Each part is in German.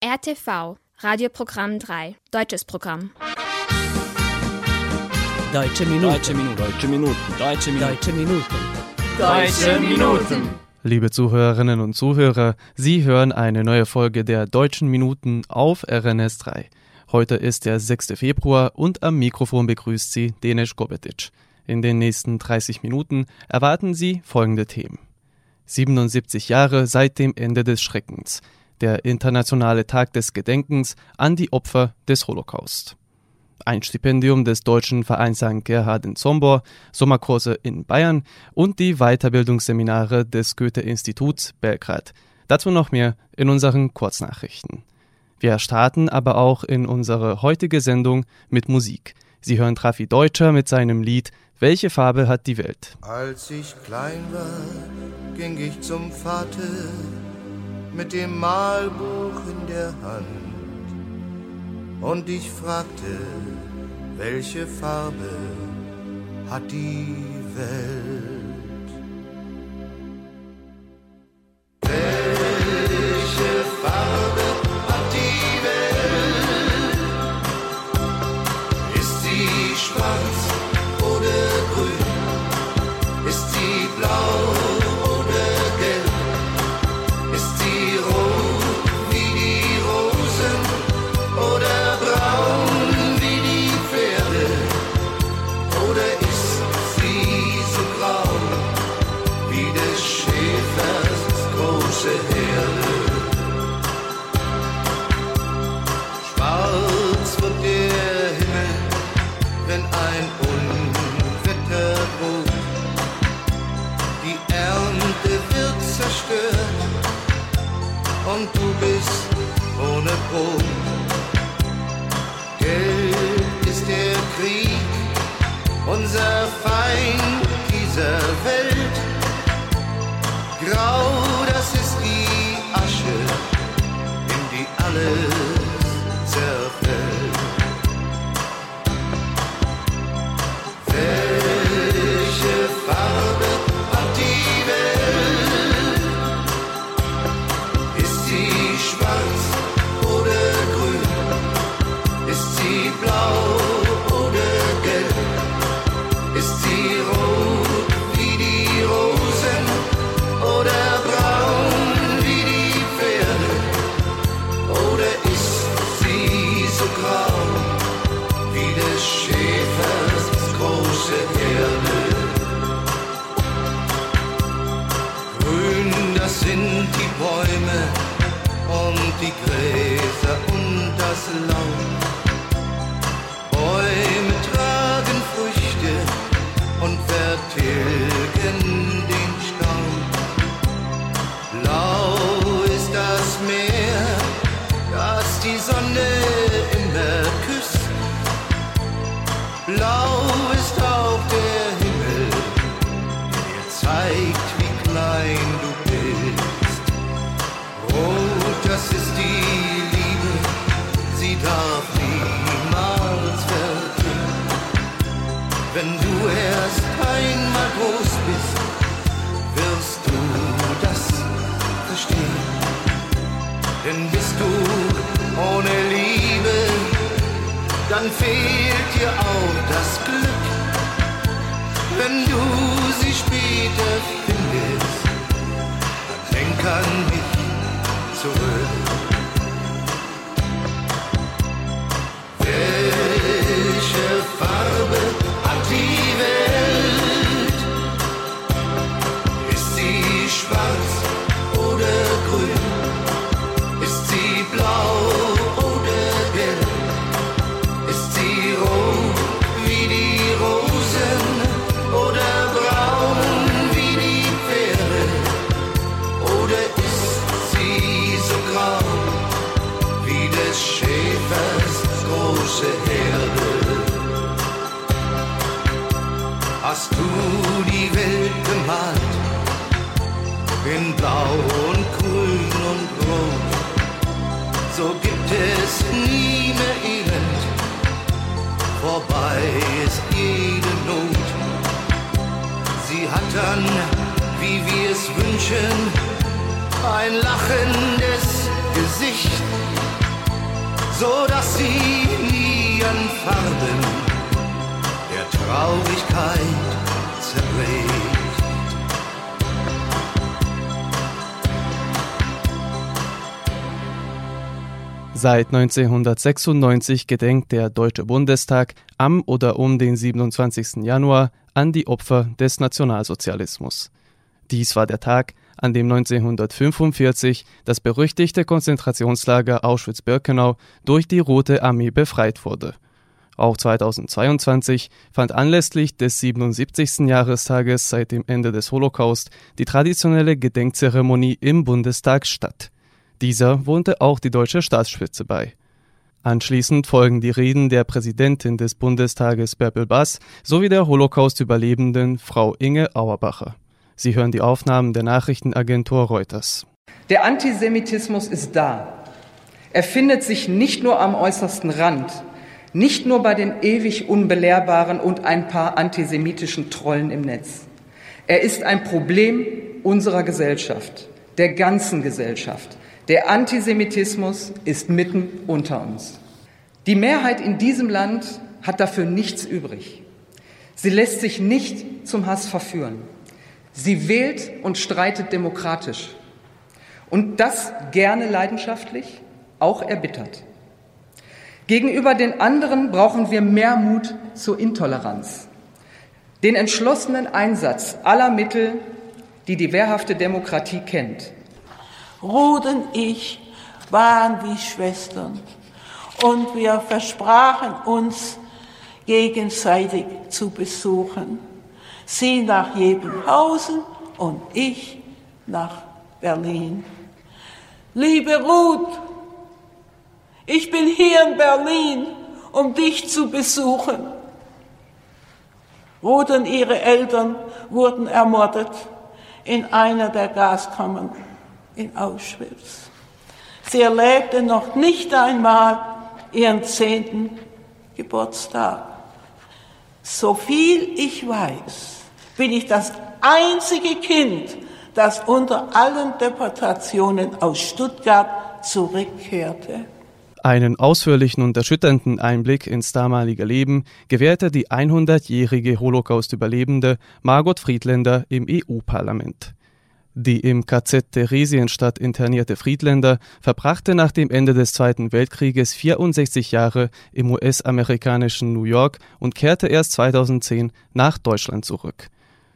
RTV, Radioprogramm 3, deutsches Programm. Deutsche Minuten. Deutsche Minuten. Deutsche Minuten. Deutsche Minuten. Deutsche Minuten. Deutsche Minuten. Liebe Zuhörerinnen und Zuhörer, Sie hören eine neue Folge der Deutschen Minuten auf RNS 3. Heute ist der 6. Februar und am Mikrofon begrüßt Sie Denis Gobetic. In den nächsten 30 Minuten erwarten Sie folgende Themen. 77 Jahre seit dem Ende des Schreckens. Der internationale Tag des Gedenkens an die Opfer des Holocaust. Ein Stipendium des Deutschen Vereins St. Gerhard in Zombor, Sommerkurse in Bayern und die Weiterbildungsseminare des Goethe-Instituts Belgrad. Dazu noch mehr in unseren Kurznachrichten. Wir starten aber auch in unsere heutige Sendung mit Musik. Sie hören Trafi Deutscher mit seinem Lied Welche Farbe hat die Welt? Als ich klein war, ging ich zum Vater mit dem Malbuch in der Hand und ich fragte, welche Farbe hat die Welt? Ohne ohne Liebe, dann fehlt dir auch das Glück. Wenn du sie später findest, denk an mich zurück. In blau und grün und rot? So gibt es nie mehr Elend, vorbei ist jede Not. Sie hat dann, wie wir es wünschen, ein lachendes Gesicht so dass sie nie an Farben der Traurigkeit zerbricht. Seit 1996 gedenkt der Deutsche Bundestag am oder um den 27. Januar an die Opfer des Nationalsozialismus. Dies war der Tag, an dem 1945 das berüchtigte Konzentrationslager Auschwitz-Birkenau durch die Rote Armee befreit wurde. Auch 2022 fand anlässlich des 77. Jahrestages seit dem Ende des Holocaust die traditionelle Gedenkzeremonie im Bundestag statt. Dieser wohnte auch die deutsche Staatsspitze bei. Anschließend folgen die Reden der Präsidentin des Bundestages Bärbel Bass sowie der Holocaust-Überlebenden Frau Inge Auerbacher. Sie hören die Aufnahmen der Nachrichtenagentur Reuters. Der Antisemitismus ist da. Er findet sich nicht nur am äußersten Rand, nicht nur bei den ewig Unbelehrbaren und ein paar antisemitischen Trollen im Netz. Er ist ein Problem unserer Gesellschaft, der ganzen Gesellschaft. Der Antisemitismus ist mitten unter uns. Die Mehrheit in diesem Land hat dafür nichts übrig. Sie lässt sich nicht zum Hass verführen. Sie wählt und streitet demokratisch. Und das gerne leidenschaftlich, auch erbittert. Gegenüber den anderen brauchen wir mehr Mut zur Intoleranz, den entschlossenen Einsatz aller Mittel, die die wehrhafte Demokratie kennt. Ruth und ich waren wie Schwestern und wir versprachen uns gegenseitig zu besuchen. Sie nach Jebenhausen und ich nach Berlin. Liebe Ruth, ich bin hier in Berlin, um dich zu besuchen. Ruth und ihre Eltern wurden ermordet in einer der Gaskammern in Auschwitz. Sie erlebte noch nicht einmal ihren zehnten Geburtstag. So viel ich weiß, bin ich das einzige Kind, das unter allen Deportationen aus Stuttgart zurückkehrte. Einen ausführlichen und erschütternden Einblick ins damalige Leben gewährte die 100-jährige Holocaust-Überlebende Margot Friedländer im EU-Parlament. Die im KZ Theresienstadt internierte Friedländer verbrachte nach dem Ende des Zweiten Weltkrieges 64 Jahre im US-amerikanischen New York und kehrte erst 2010 nach Deutschland zurück.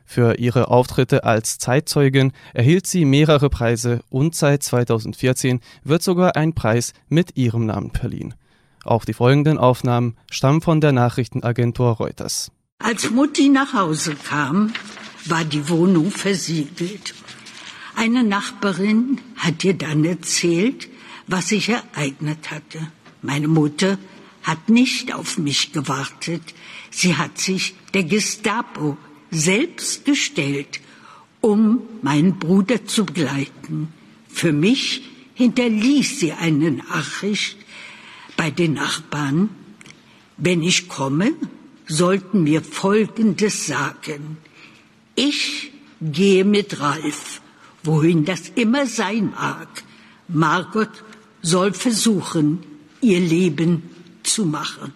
Für ihre Auftritte als Zeitzeugin erhielt sie mehrere Preise und seit 2014 wird sogar ein Preis mit ihrem Namen verliehen. Auch die folgenden Aufnahmen stammen von der Nachrichtenagentur Reuters. Als Mutti nach Hause kam, war die Wohnung versiegelt. Eine Nachbarin hat ihr dann erzählt, was sich ereignet hatte. Meine Mutter hat nicht auf mich gewartet. Sie hat sich der Gestapo selbst gestellt, um meinen Bruder zu begleiten. Für mich hinterließ sie eine Nachricht bei den Nachbarn. Wenn ich komme, sollten wir Folgendes sagen. Ich gehe mit Ralf wohin das immer sein mag. Margot soll versuchen, ihr Leben zu machen.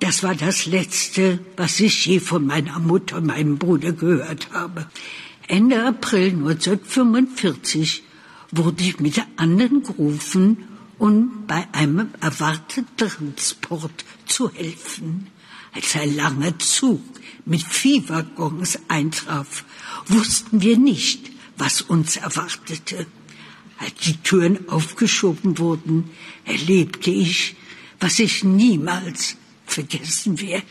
Das war das Letzte, was ich je von meiner Mutter und meinem Bruder gehört habe. Ende April 1945 wurde ich mit anderen gerufen, um bei einem erwarteten Transport zu helfen. Als ein langer Zug mit Viehwaggons eintraf, wussten wir nicht, was uns erwartete. Als die Türen aufgeschoben wurden, erlebte ich, was ich niemals vergessen werde.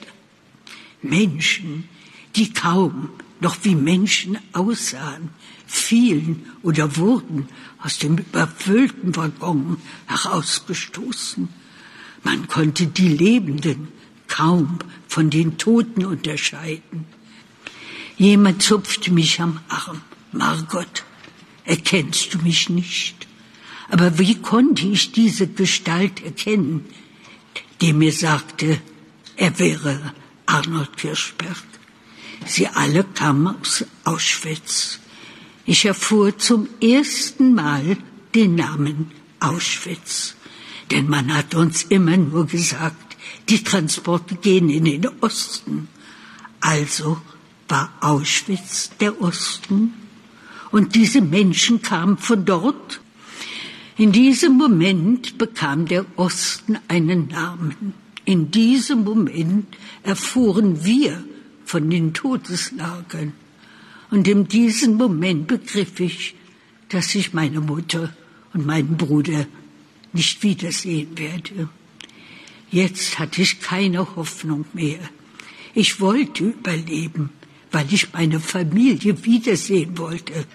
Menschen, die kaum noch wie Menschen aussahen, fielen oder wurden aus dem überfüllten Waggon herausgestoßen. Man konnte die Lebenden kaum von den Toten unterscheiden. Jemand zupfte mich am Arm. Margot, erkennst du mich nicht? Aber wie konnte ich diese Gestalt erkennen, die mir sagte, er wäre Arnold Kirschberg? Sie alle kamen aus Auschwitz. Ich erfuhr zum ersten Mal den Namen Auschwitz. Denn man hat uns immer nur gesagt, die Transporte gehen in den Osten. Also war Auschwitz der Osten. Und diese Menschen kamen von dort. In diesem Moment bekam der Osten einen Namen. In diesem Moment erfuhren wir von den Todeslagern. Und in diesem Moment begriff ich, dass ich meine Mutter und meinen Bruder nicht wiedersehen werde. Jetzt hatte ich keine Hoffnung mehr. Ich wollte überleben, weil ich meine Familie wiedersehen wollte.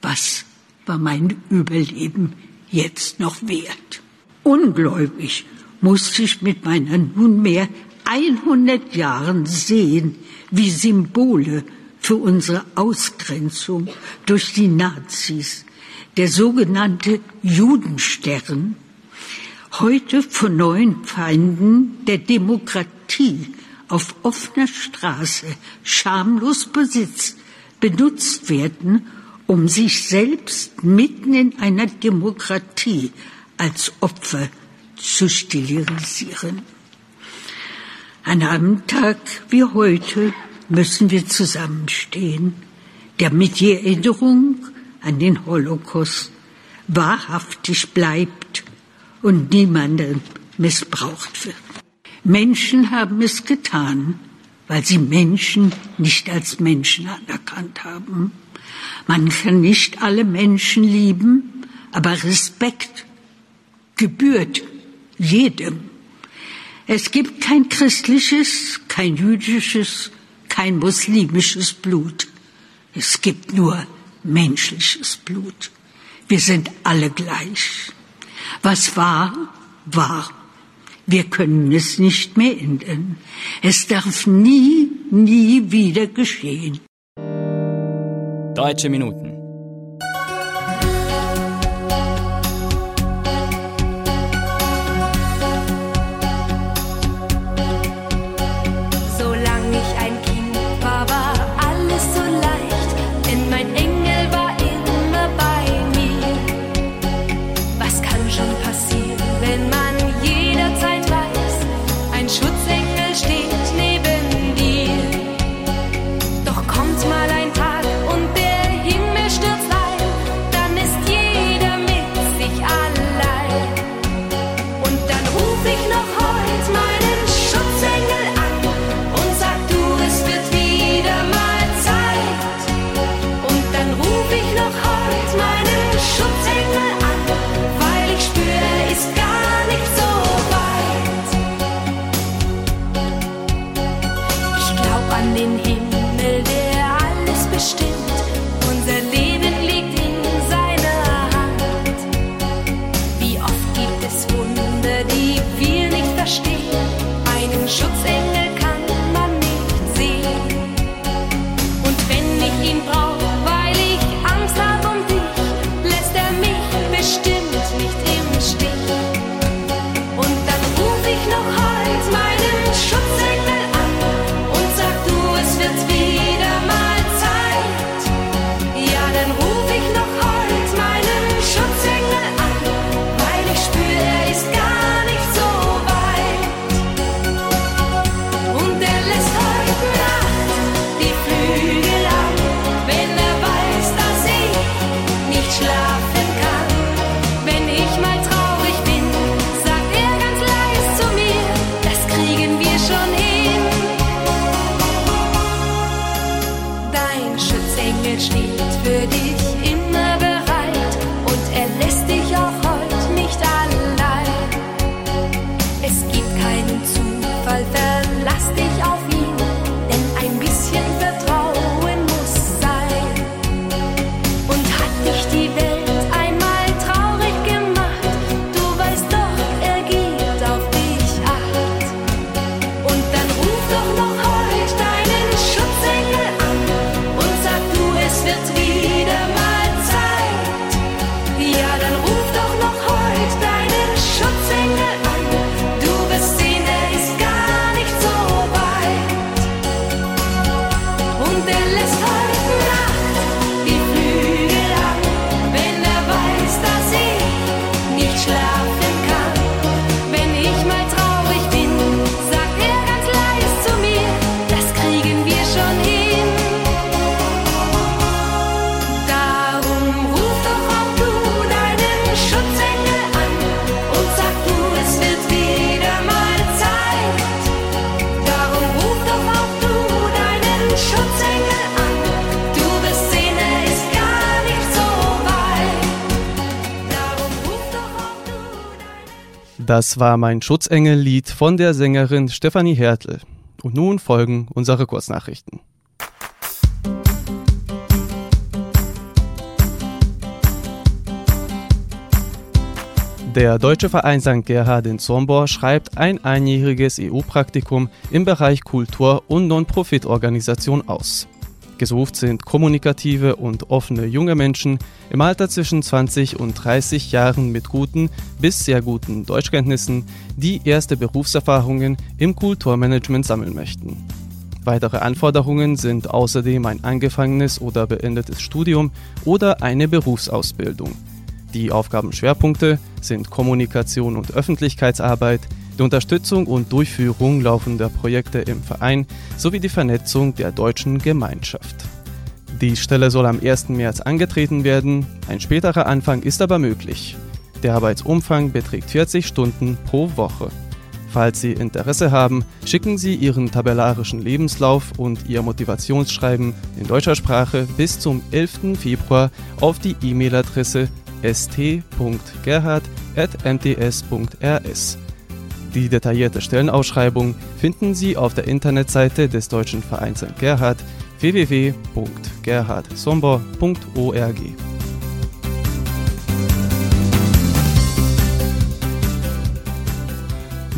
Was war mein Überleben jetzt noch wert? Ungläubig musste ich mit meinen nunmehr 100 Jahren sehen, wie Symbole für unsere Ausgrenzung durch die Nazis, der sogenannte Judenstern, heute von neuen Feinden der Demokratie auf offener Straße schamlos besitzt, benutzt werden, um sich selbst mitten in einer Demokratie als Opfer zu stilisieren. An einem Tag wie heute müssen wir zusammenstehen, damit die Erinnerung an den Holocaust wahrhaftig bleibt und niemandem missbraucht wird. Menschen haben es getan, weil sie Menschen nicht als Menschen anerkannt haben. Man kann nicht alle Menschen lieben, aber Respekt gebührt jedem. Es gibt kein christliches, kein jüdisches, kein muslimisches Blut. Es gibt nur menschliches Blut. Wir sind alle gleich. Was war, war. Wir können es nicht mehr ändern. Es darf nie, nie wieder geschehen. Deutsche Minuten. verstehen. Das war mein Schutzengellied von der Sängerin Stefanie Hertel. Und nun folgen unsere Kurznachrichten. Der deutsche Verein St. Gerhard in Zombor schreibt ein einjähriges EU-Praktikum im Bereich Kultur und Non-Profit-Organisation aus. Gesucht sind kommunikative und offene junge Menschen im Alter zwischen 20 und 30 Jahren mit guten bis sehr guten Deutschkenntnissen, die erste Berufserfahrungen im Kulturmanagement sammeln möchten. Weitere Anforderungen sind außerdem ein angefangenes oder beendetes Studium oder eine Berufsausbildung. Die Aufgabenschwerpunkte sind Kommunikation und Öffentlichkeitsarbeit, die Unterstützung und Durchführung laufender Projekte im Verein sowie die Vernetzung der deutschen Gemeinschaft. Die Stelle soll am 1. März angetreten werden, ein späterer Anfang ist aber möglich. Der Arbeitsumfang beträgt 40 Stunden pro Woche. Falls Sie Interesse haben, schicken Sie Ihren tabellarischen Lebenslauf und Ihr Motivationsschreiben in deutscher Sprache bis zum 11. Februar auf die E-Mail-Adresse st.gerhard.mts.rs. Die detaillierte Stellenausschreibung finden Sie auf der Internetseite des Deutschen Vereins St. Gerhard www.gerhardsomber.org.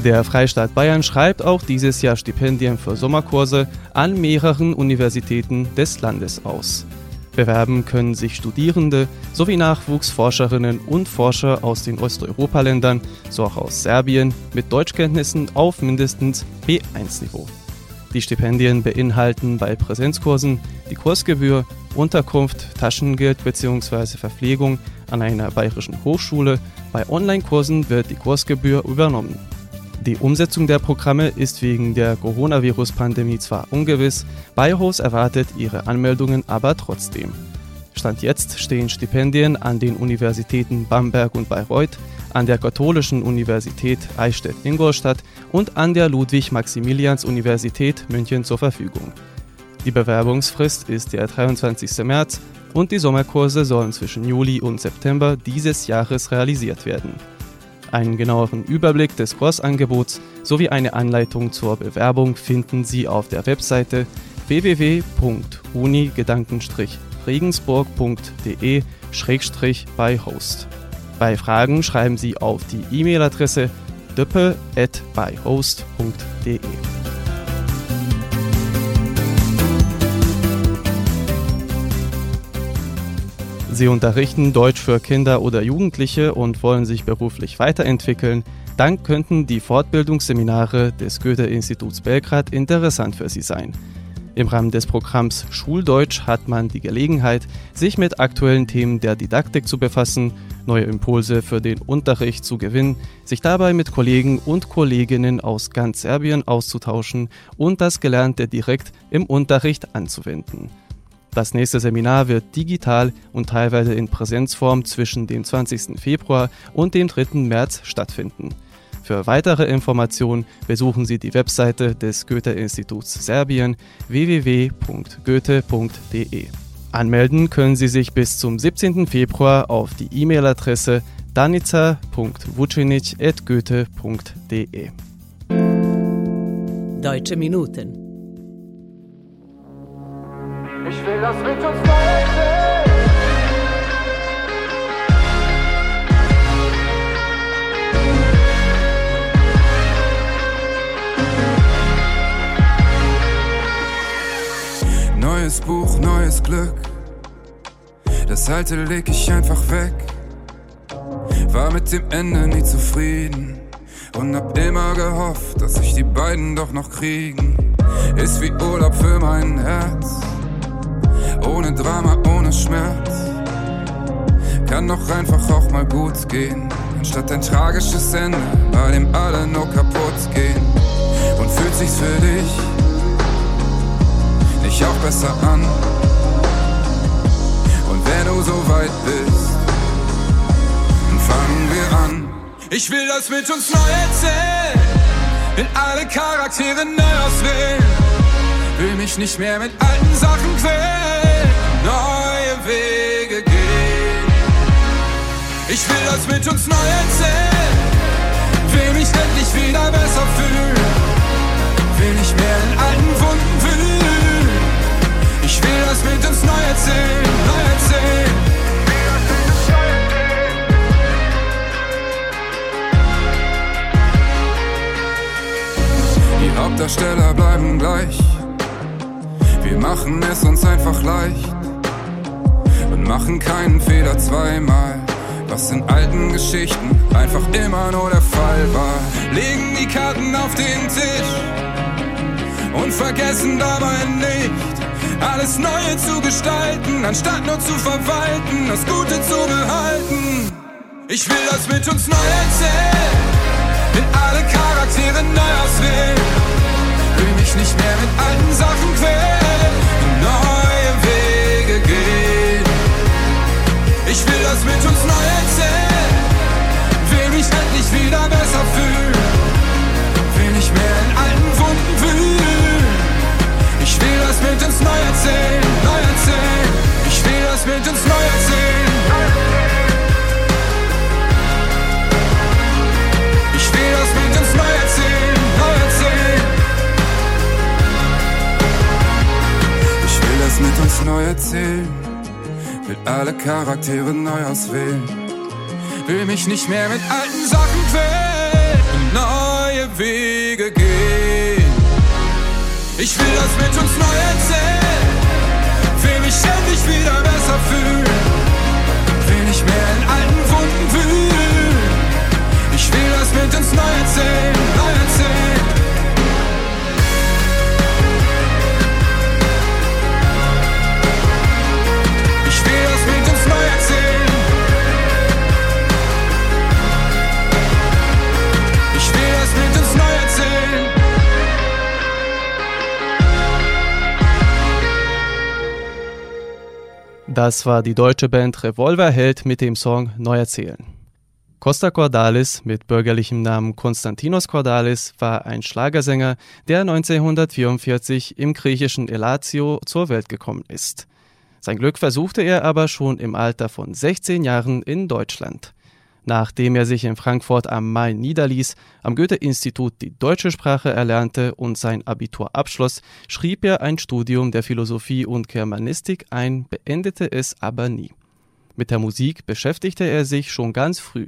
Der Freistaat Bayern schreibt auch dieses Jahr Stipendien für Sommerkurse an mehreren Universitäten des Landes aus. Bewerben können sich Studierende sowie Nachwuchsforscherinnen und Forscher aus den Osteuropa-Ländern, so auch aus Serbien, mit Deutschkenntnissen auf mindestens B1-Niveau. Die Stipendien beinhalten bei Präsenzkursen die Kursgebühr, Unterkunft, Taschengeld bzw. Verpflegung an einer bayerischen Hochschule. Bei Online-Kursen wird die Kursgebühr übernommen. Die Umsetzung der Programme ist wegen der Coronavirus-Pandemie zwar ungewiss, Beihof erwartet ihre Anmeldungen aber trotzdem. Stand jetzt stehen Stipendien an den Universitäten Bamberg und Bayreuth, an der Katholischen Universität Eichstätt-Ingolstadt und an der Ludwig-Maximilians-Universität München zur Verfügung. Die Bewerbungsfrist ist der 23. März und die Sommerkurse sollen zwischen Juli und September dieses Jahres realisiert werden. Einen genaueren Überblick des Kursangebots sowie eine Anleitung zur Bewerbung finden Sie auf der Webseite www.unigedankenstrich-regensburg.de-bei Host. Bei Fragen schreiben Sie auf die E-Mail-Adresse döppe@beihost.de. Sie unterrichten Deutsch für Kinder oder Jugendliche und wollen sich beruflich weiterentwickeln, dann könnten die Fortbildungsseminare des Goethe-Instituts Belgrad interessant für Sie sein. Im Rahmen des Programms Schuldeutsch hat man die Gelegenheit, sich mit aktuellen Themen der Didaktik zu befassen, neue Impulse für den Unterricht zu gewinnen, sich dabei mit Kollegen und Kolleginnen aus ganz Serbien auszutauschen und das Gelernte direkt im Unterricht anzuwenden. Das nächste Seminar wird digital und teilweise in Präsenzform zwischen dem 20. Februar und dem 3. März stattfinden. Für weitere Informationen besuchen Sie die Webseite des Goethe-Instituts Serbien www.goethe.de. Anmelden können Sie sich bis zum 17. Februar auf die E-Mail-Adresse danica.vucinic.goethe.de. Deutsche Minuten Ich will das mit uns weiter. Neues Buch, neues Glück. Das alte leg ich einfach weg. War mit dem Ende nie zufrieden und hab immer gehofft, dass sich die beiden doch noch kriegen. Ist wie Urlaub für mein Herz. Ohne Drama, ohne Schmerz. Kann doch einfach auch mal gut gehen. Anstatt ein tragisches Ende, bei dem alle nur kaputt gehen. Und fühlt sich's für dich nicht auch besser an? Und wenn du so weit bist, dann fangen wir an. Ich will das mit uns neu erzählen, will alle Charaktere neu auswählen, will mich nicht mehr mit alten Sachen quälen, Wege gehen. Ich will das mit uns neu erzählen, will mich endlich wieder besser fühlen, will nicht mehr in alten Wunden fühlen. Ich will das mit uns neu erzählen, neu erzählen. Die Hauptdarsteller bleiben gleich. Wir machen es uns einfach leicht machen keinen Fehler zweimal. Was in alten Geschichten einfach immer nur der Fall war. Legen die Karten auf den Tisch und vergessen dabei nicht, alles Neue zu gestalten, anstatt nur zu verwalten, das Gute zu behalten. Ich will das mit uns neu erzählen, mit alle Charaktere neu auswählen. Will mich nicht mehr mit alten Sachen quälen, das mit uns neu erzählen, will mich endlich wieder besser fühlen, will nicht mehr in alten Wunden wühlen. Ich will das mit uns neu erzählen, neu erzählen. Ich will das mit uns neu erzählen. Ich will das mit uns neu erzählen, neu erzählen. Ich will das mit uns neu erzählen. Alle Charaktere neu auswählen. Will mich nicht mehr mit alten Sachen quälen neue Wege gehen. Ich will das mit uns neu erzählen. Will mich endlich wieder besser fühlen. Will nicht mehr in alten Wunden wühlen. Ich will das mit uns neu erzählen, neu erzählen. Das war die deutsche Band Revolverheld mit dem Song Neu erzählen. Costa Cordalis mit bürgerlichem Namen Konstantinos Cordalis war ein Schlagersänger, der 1944 im griechischen Elatio zur Welt gekommen ist. Sein Glück versuchte er aber schon im Alter von 16 Jahren in Deutschland. Nachdem er sich in Frankfurt am Main niederließ, am Goethe-Institut die deutsche Sprache erlernte und sein Abitur abschloss, schrieb er ein Studium der Philosophie und Germanistik ein, beendete es aber nie. Mit der Musik beschäftigte er sich schon ganz früh.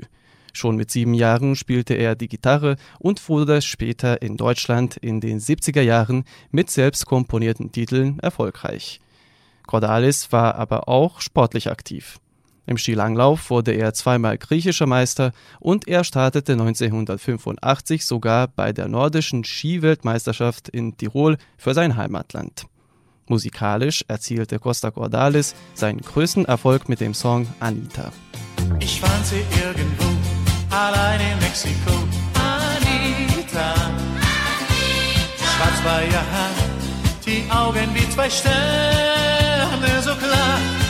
Schon mit sieben Jahren spielte er die Gitarre und wurde später in Deutschland in den 70er Jahren mit selbst komponierten Titeln erfolgreich. Cordalis war aber auch sportlich aktiv. Im Skilanglauf wurde er zweimal griechischer Meister und er startete 1985 sogar bei der nordischen Skiweltmeisterschaft in Tirol für sein Heimatland. Musikalisch erzielte Costa Cordalis seinen größten Erfolg mit dem Song Anita. Ich fand sie irgendwo, allein in Mexiko. Anita. Schwarz war ihr Haar, die Augen wie zwei Sterne so klar.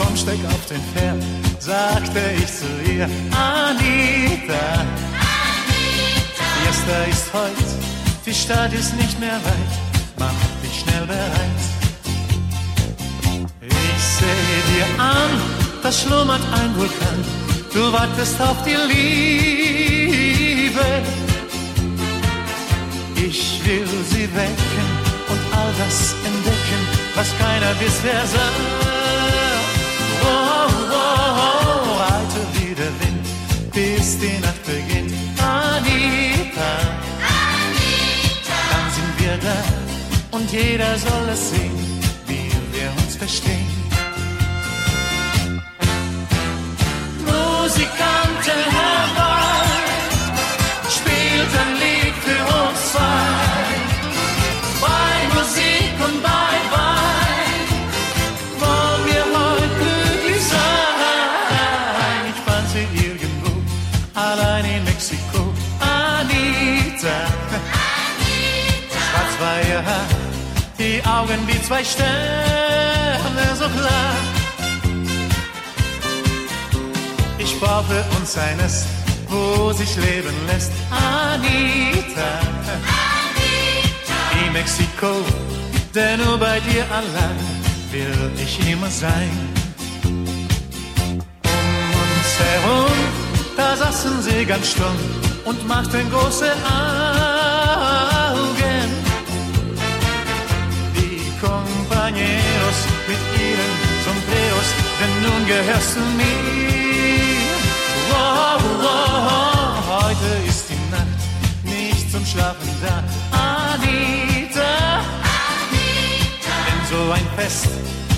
Komm, steig auf den Pferd, sagte ich zu ihr. Anita. Fiesta ist heut, die Stadt ist nicht mehr weit. Mach dich schnell bereit. Ich sehe dir an, da schlummert ein Vulkan. Du wartest auf die Liebe. Ich will sie wecken und all das entdecken, was keiner bisher sah. Die Nacht beginnt. Anita, dann sind wir da und jeder soll es sehen, wie wir uns verstehen. Musikanten zwei Sterne so klar. Ich brauche uns eines, wo sich leben lässt. Anita, in Mexiko, denn nur bei dir allein will ich immer sein. Um uns herum, da saßen sie ganz stumm und machten große Augen. Compañeros mit ihren Sombreros, denn nun gehörst du mir. Oh, oh, oh, heute ist die Nacht nicht zum Schlafen da, Anita. Anita. Denn so ein Fest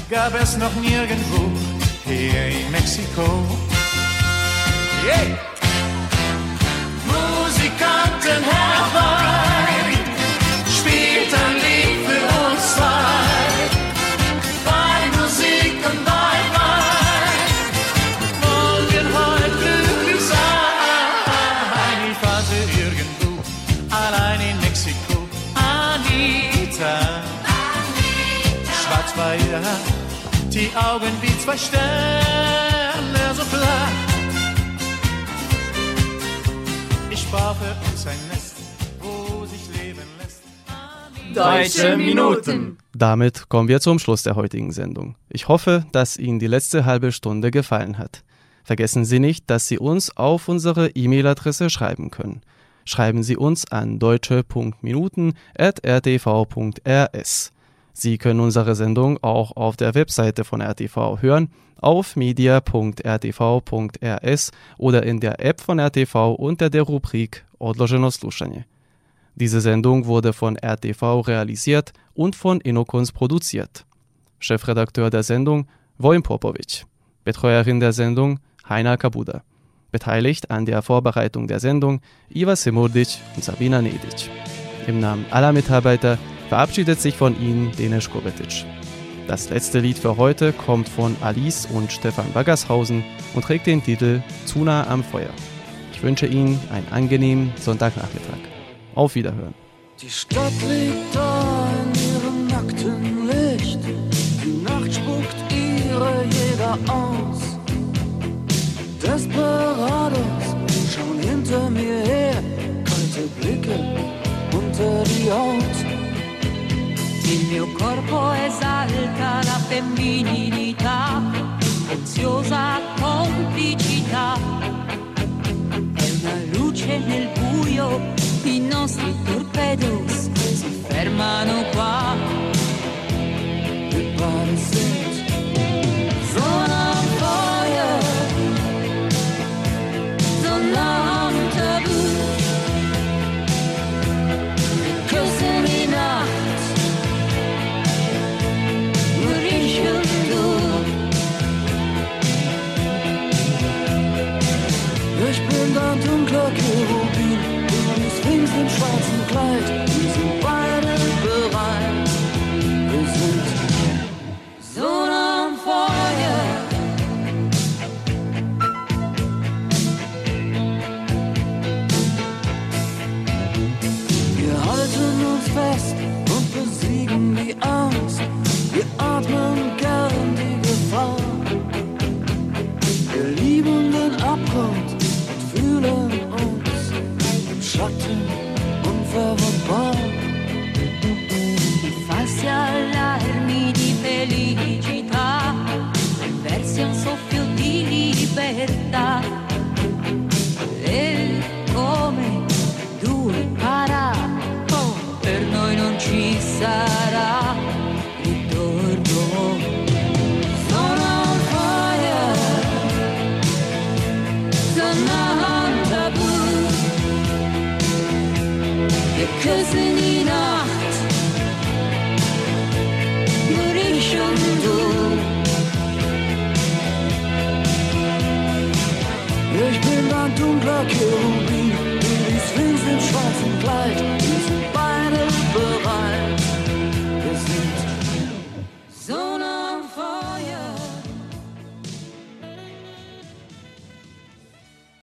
gab es noch nirgendwo hier in Mexiko. Yeah. Musikanten herbei. Die Augen wie zwei Sterne so klar. Ich für uns ein Nest, wo sich leben lässt. Deutsche Minuten. Damit kommen wir zum Schluss der heutigen Sendung. Ich hoffe, dass Ihnen die letzte halbe Stunde gefallen hat. Vergessen Sie nicht, dass Sie uns auf unsere E-Mail-Adresse schreiben können. Schreiben Sie uns an deutsche.minuten.rtv.rs. Sie können unsere Sendung auch auf der Webseite von RTV hören, auf media.rtv.rs oder in der App von RTV unter der Rubrik Odloženo slušanje. Diese Sendung wurde von RTV realisiert und von Inokons produziert. Chefredakteur der Sendung Wojn Popovic. Betreuerin der Sendung Heiner Kabuda. Beteiligt an der Vorbereitung der Sendung Iva Simurdic und Sabina Nedic. Im Namen aller Mitarbeiter verabschiedet sich von Ihnen Denis Kobetic. Das letzte Lied für heute kommt von Alice und Stefan Baggershausen und trägt den Titel Zu nah am Feuer. Ich wünsche Ihnen einen angenehmen Sonntagnachmittag. Auf Wiederhören. Die Stadt liegt da in ihrem nackten Licht. Die Nacht spuckt ihre Jäger aus. Desperados schauen hinter mir her. Kalte Blicke unter die Haut. Il mio corpo esalta la femminilità, oziosa complicità. È una luce nel buio, i nostri torpedos si fermano qua. favor. kill